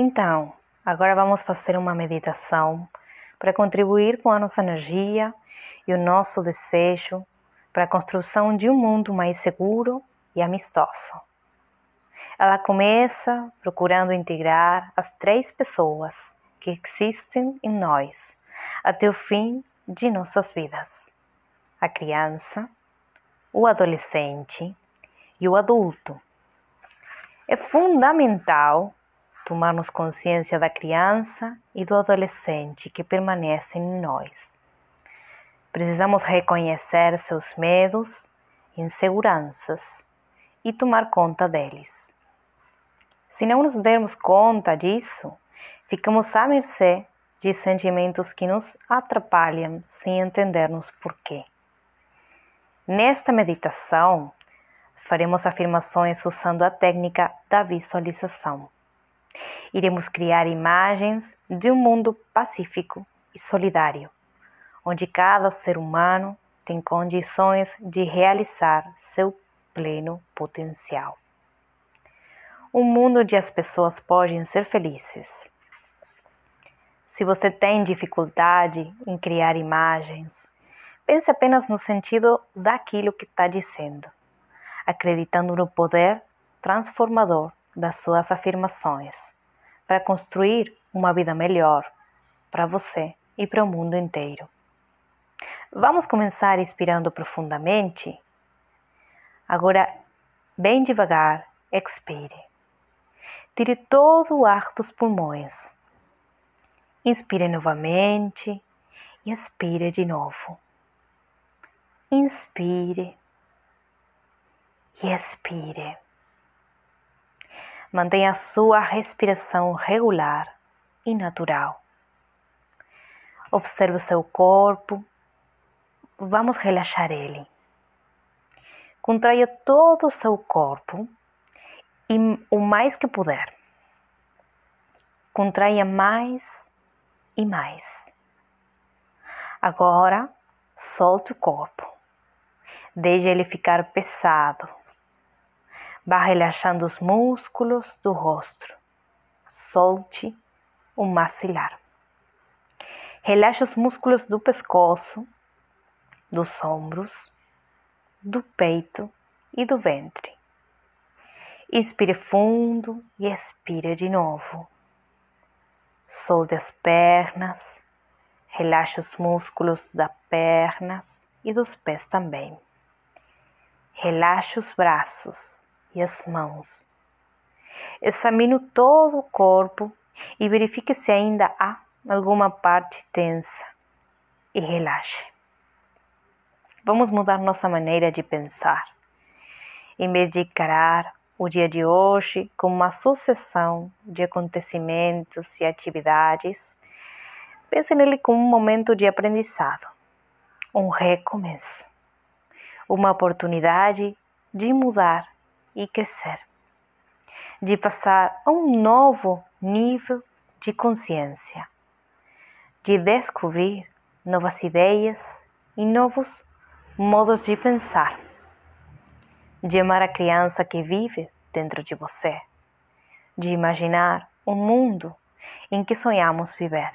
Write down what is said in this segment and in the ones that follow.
Então, agora vamos fazer uma meditação para contribuir com a nossa energia e o nosso desejo para a construção de um mundo mais seguro e amistoso. Ela começa procurando integrar as três pessoas que existem em nós até o fim de nossas vidas: a criança, o adolescente e o adulto. É fundamental tomarmos consciência da criança e do adolescente que permanecem em nós. Precisamos reconhecer seus medos, inseguranças e tomar conta deles. Se não nos dermos conta disso, ficamos à mercê de sentimentos que nos atrapalham sem entendermos porquê. Nesta meditação, faremos afirmações usando a técnica da visualização. Iremos criar imagens de um mundo pacífico e solidário, onde cada ser humano tem condições de realizar seu pleno potencial. Um mundo onde as pessoas podem ser felizes. Se você tem dificuldade em criar imagens, pense apenas no sentido daquilo que está dizendo, acreditando no poder transformador das suas afirmações para construir uma vida melhor para você e para o mundo inteiro. Vamos começar inspirando profundamente? Agora, bem devagar, expire. Tire todo o ar dos pulmões. Inspire novamente e expire de novo. Inspire e expire. Mantenha a sua respiração regular e natural. Observe o seu corpo. Vamos relaxar ele. Contraia todo o seu corpo e o mais que puder. Contraia mais e mais. Agora, solte o corpo. Deixe ele ficar pesado Vá relaxando os músculos do rosto. Solte o maxilar. Relaxe os músculos do pescoço, dos ombros, do peito e do ventre. Inspire fundo e expire de novo. Solte as pernas, relaxe os músculos das pernas e dos pés também. Relaxe os braços as mãos. Examine todo o corpo e verifique se ainda há alguma parte tensa e relaxe. Vamos mudar nossa maneira de pensar. Em vez de encarar o dia de hoje como uma sucessão de acontecimentos e atividades, pense nele como um momento de aprendizado, um recomeço, uma oportunidade de mudar e crescer, de passar a um novo nível de consciência, de descobrir novas ideias e novos modos de pensar, de amar a criança que vive dentro de você, de imaginar um mundo em que sonhamos viver.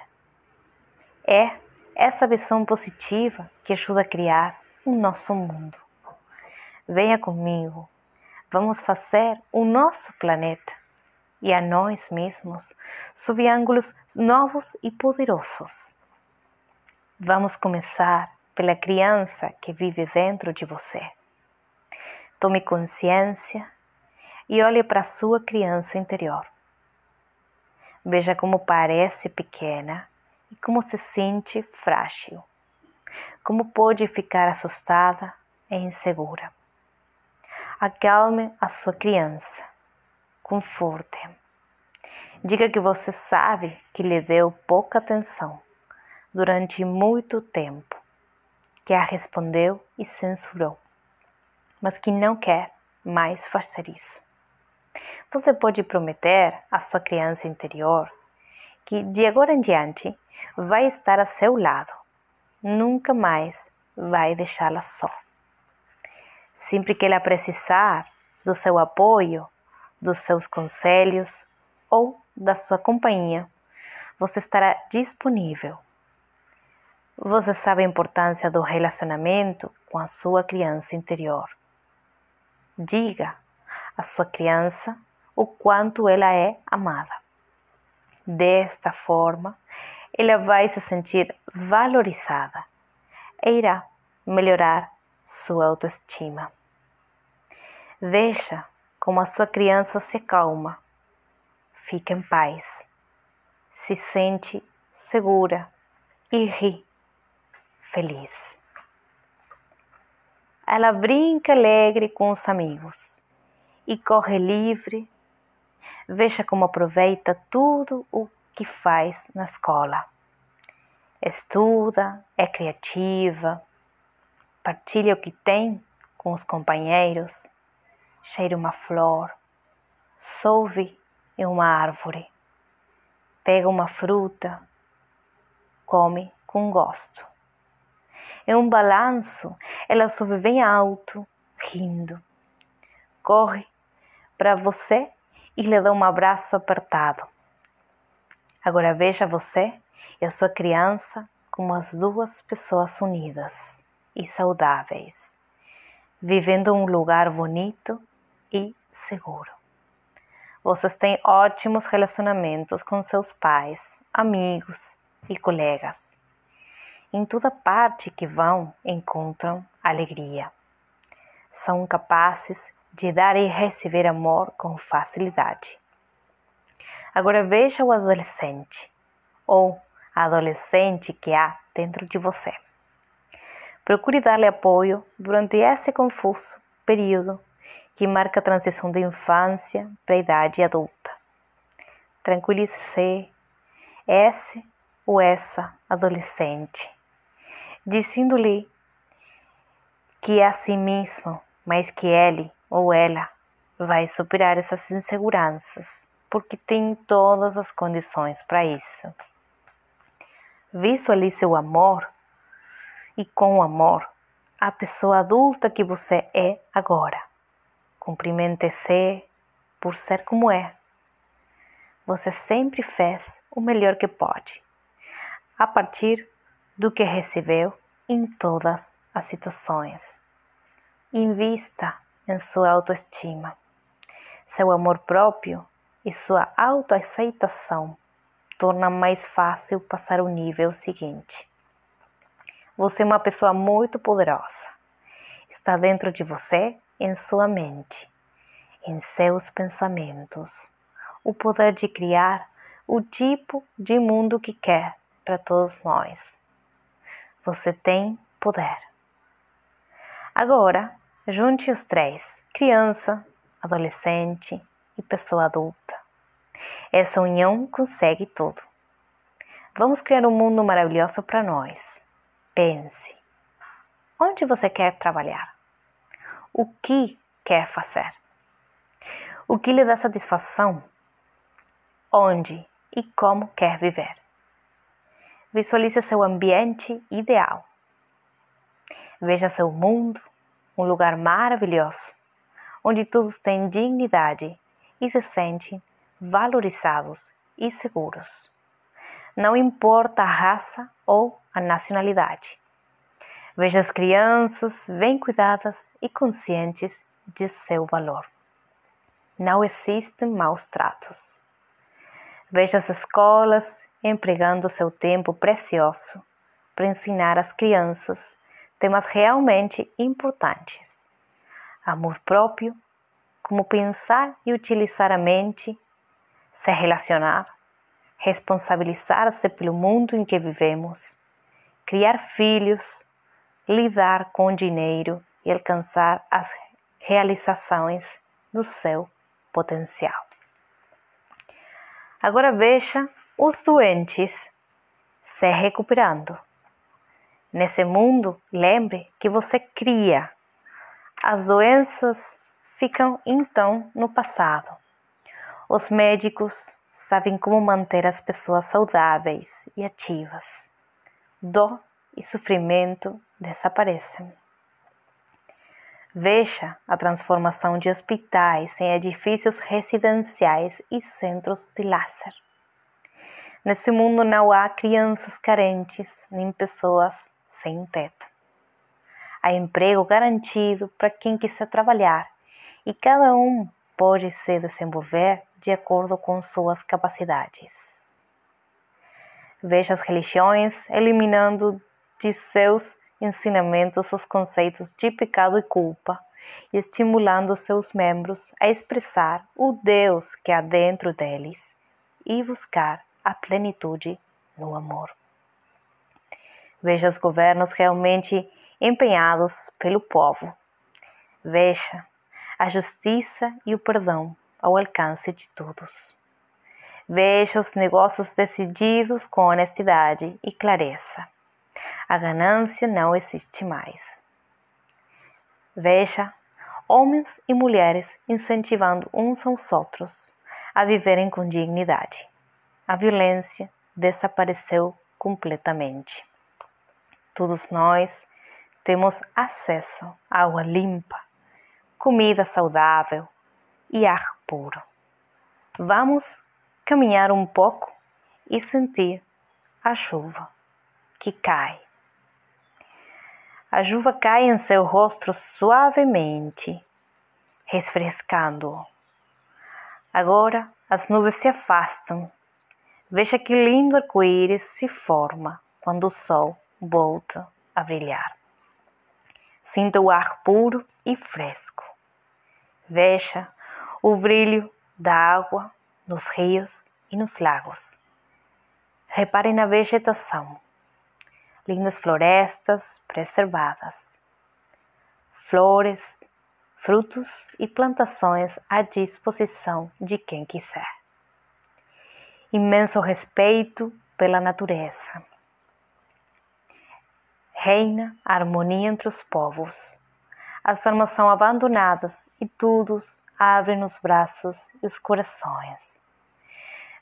É essa visão positiva que ajuda a criar o nosso mundo. Venha comigo Vamos fazer o nosso planeta e a nós mesmos sob ângulos novos e poderosos. Vamos começar pela criança que vive dentro de você. Tome consciência e olhe para a sua criança interior. Veja como parece pequena e como se sente frágil, como pode ficar assustada e insegura. Acalme a sua criança. Conforte. Diga que você sabe que lhe deu pouca atenção durante muito tempo, que a respondeu e censurou, mas que não quer mais fazer isso. Você pode prometer à sua criança interior que de agora em diante vai estar a seu lado, nunca mais vai deixá-la só sempre que ela precisar do seu apoio, dos seus conselhos ou da sua companhia, você estará disponível. Você sabe a importância do relacionamento com a sua criança interior. Diga à sua criança o quanto ela é amada. Desta forma, ela vai se sentir valorizada e irá melhorar sua autoestima. Veja como a sua criança se calma, fica em paz, se sente segura e ri feliz. Ela brinca alegre com os amigos e corre livre. Veja como aproveita tudo o que faz na escola. Estuda, é criativa, partilha o que tem com os companheiros cheira uma flor, solve em uma árvore, pega uma fruta, come com gosto. Em um balanço, ela sobe bem alto, rindo. Corre para você e lhe dá um abraço apertado. Agora veja você e a sua criança como as duas pessoas unidas e saudáveis, vivendo um lugar bonito e seguro. Vocês têm ótimos relacionamentos com seus pais, amigos e colegas. Em toda parte que vão, encontram alegria. São capazes de dar e receber amor com facilidade. Agora veja o adolescente ou a adolescente que há dentro de você. Procure dar-lhe apoio durante esse confuso período que marca a transição da infância para a idade adulta. Tranquilize-se, esse ou essa adolescente, dizendo-lhe que é a si mesmo, mas que ele ou ela vai superar essas inseguranças, porque tem todas as condições para isso. Visualize o amor e com amor a pessoa adulta que você é agora. Cumprimente-se por ser como é. Você sempre fez o melhor que pode, a partir do que recebeu em todas as situações. Invista em sua autoestima, seu amor próprio e sua autoaceitação torna mais fácil passar o nível seguinte. Você é uma pessoa muito poderosa. Está dentro de você em sua mente, em seus pensamentos, o poder de criar o tipo de mundo que quer para todos nós. Você tem poder. Agora, junte os três: criança, adolescente e pessoa adulta. Essa união consegue tudo. Vamos criar um mundo maravilhoso para nós. Pense: onde você quer trabalhar? o que quer fazer, o que lhe dá satisfação, onde e como quer viver. Visualize seu ambiente ideal. Veja seu mundo, um lugar maravilhoso, onde todos têm dignidade e se sentem valorizados e seguros. Não importa a raça ou a nacionalidade. Veja as crianças bem cuidadas e conscientes de seu valor. Não existem maus tratos. Veja as escolas empregando seu tempo precioso para ensinar às crianças temas realmente importantes. Amor próprio, como pensar e utilizar a mente, se relacionar, responsabilizar-se pelo mundo em que vivemos, criar filhos, lidar com dinheiro e alcançar as realizações do seu potencial. Agora veja os doentes se recuperando. Nesse mundo, lembre que você cria. As doenças ficam então no passado. Os médicos sabem como manter as pessoas saudáveis e ativas. Dó e sofrimento desaparecem. Veja a transformação de hospitais em edifícios residenciais e centros de lazer. Nesse mundo não há crianças carentes nem pessoas sem teto. Há emprego garantido para quem quiser trabalhar e cada um pode se desenvolver de acordo com suas capacidades. Veja as religiões eliminando de seus ensinamentos os conceitos de pecado e culpa e estimulando seus membros a expressar o Deus que há dentro deles e buscar a plenitude no amor. Veja os governos realmente empenhados pelo povo. Veja a justiça e o perdão ao alcance de todos. Veja os negócios decididos com honestidade e clareza. A ganância não existe mais. Veja homens e mulheres incentivando uns aos outros a viverem com dignidade a violência desapareceu completamente. Todos nós temos acesso a água limpa, comida saudável e ar puro. Vamos caminhar um pouco e sentir a chuva que cai. A chuva cai em seu rosto suavemente, refrescando-o. Agora as nuvens se afastam Veja que lindo arco-íris se forma quando o sol volta a brilhar. Sinta o ar puro e fresco. Veja o brilho da água nos rios e nos lagos. Repare na vegetação. Lindas florestas preservadas. Flores, frutos e plantações à disposição de quem quiser imenso respeito pela natureza. Reina a harmonia entre os povos. As armas são abandonadas e todos abrem os braços e os corações.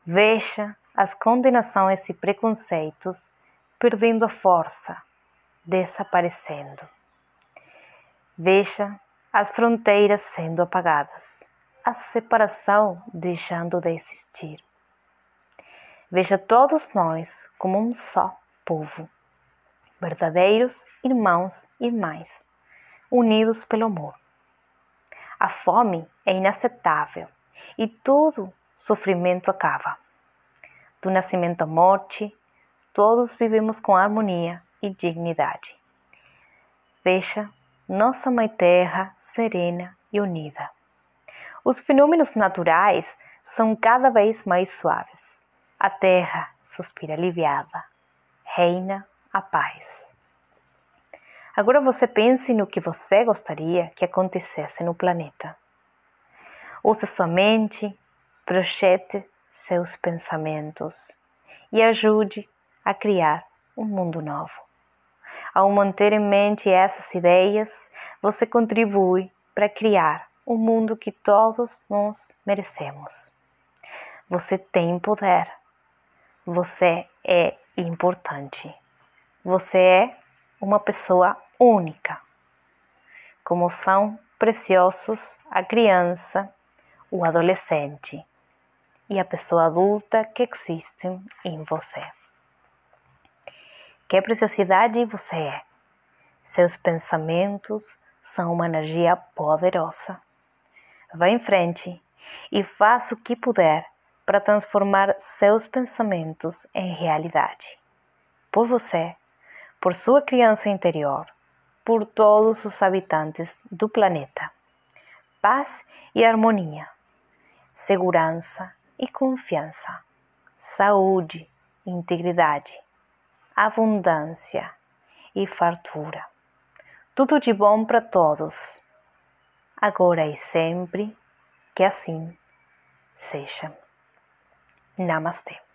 Veja as condenações e preconceitos perdendo a força, desaparecendo. Veja as fronteiras sendo apagadas, a separação deixando de existir. Veja todos nós como um só povo, verdadeiros irmãos e irmãs, unidos pelo amor. A fome é inaceitável e todo sofrimento acaba. Do nascimento à morte, todos vivemos com harmonia e dignidade. Veja nossa Mãe Terra serena e unida. Os fenômenos naturais são cada vez mais suaves a terra suspira aliviada. Reina a paz. Agora você pense no que você gostaria que acontecesse no planeta. Use sua mente, projete seus pensamentos e ajude a criar um mundo novo. Ao manter em mente essas ideias, você contribui para criar o um mundo que todos nós merecemos. Você tem poder você é importante. Você é uma pessoa única. Como são preciosos a criança, o adolescente e a pessoa adulta que existem em você. Que preciosidade você é? Seus pensamentos são uma energia poderosa. Vá em frente e faça o que puder para transformar seus pensamentos em realidade. Por você, por sua criança interior, por todos os habitantes do planeta. Paz e harmonia, segurança e confiança, saúde, integridade, abundância e fartura. Tudo de bom para todos, agora e sempre, que assim seja. Namaste.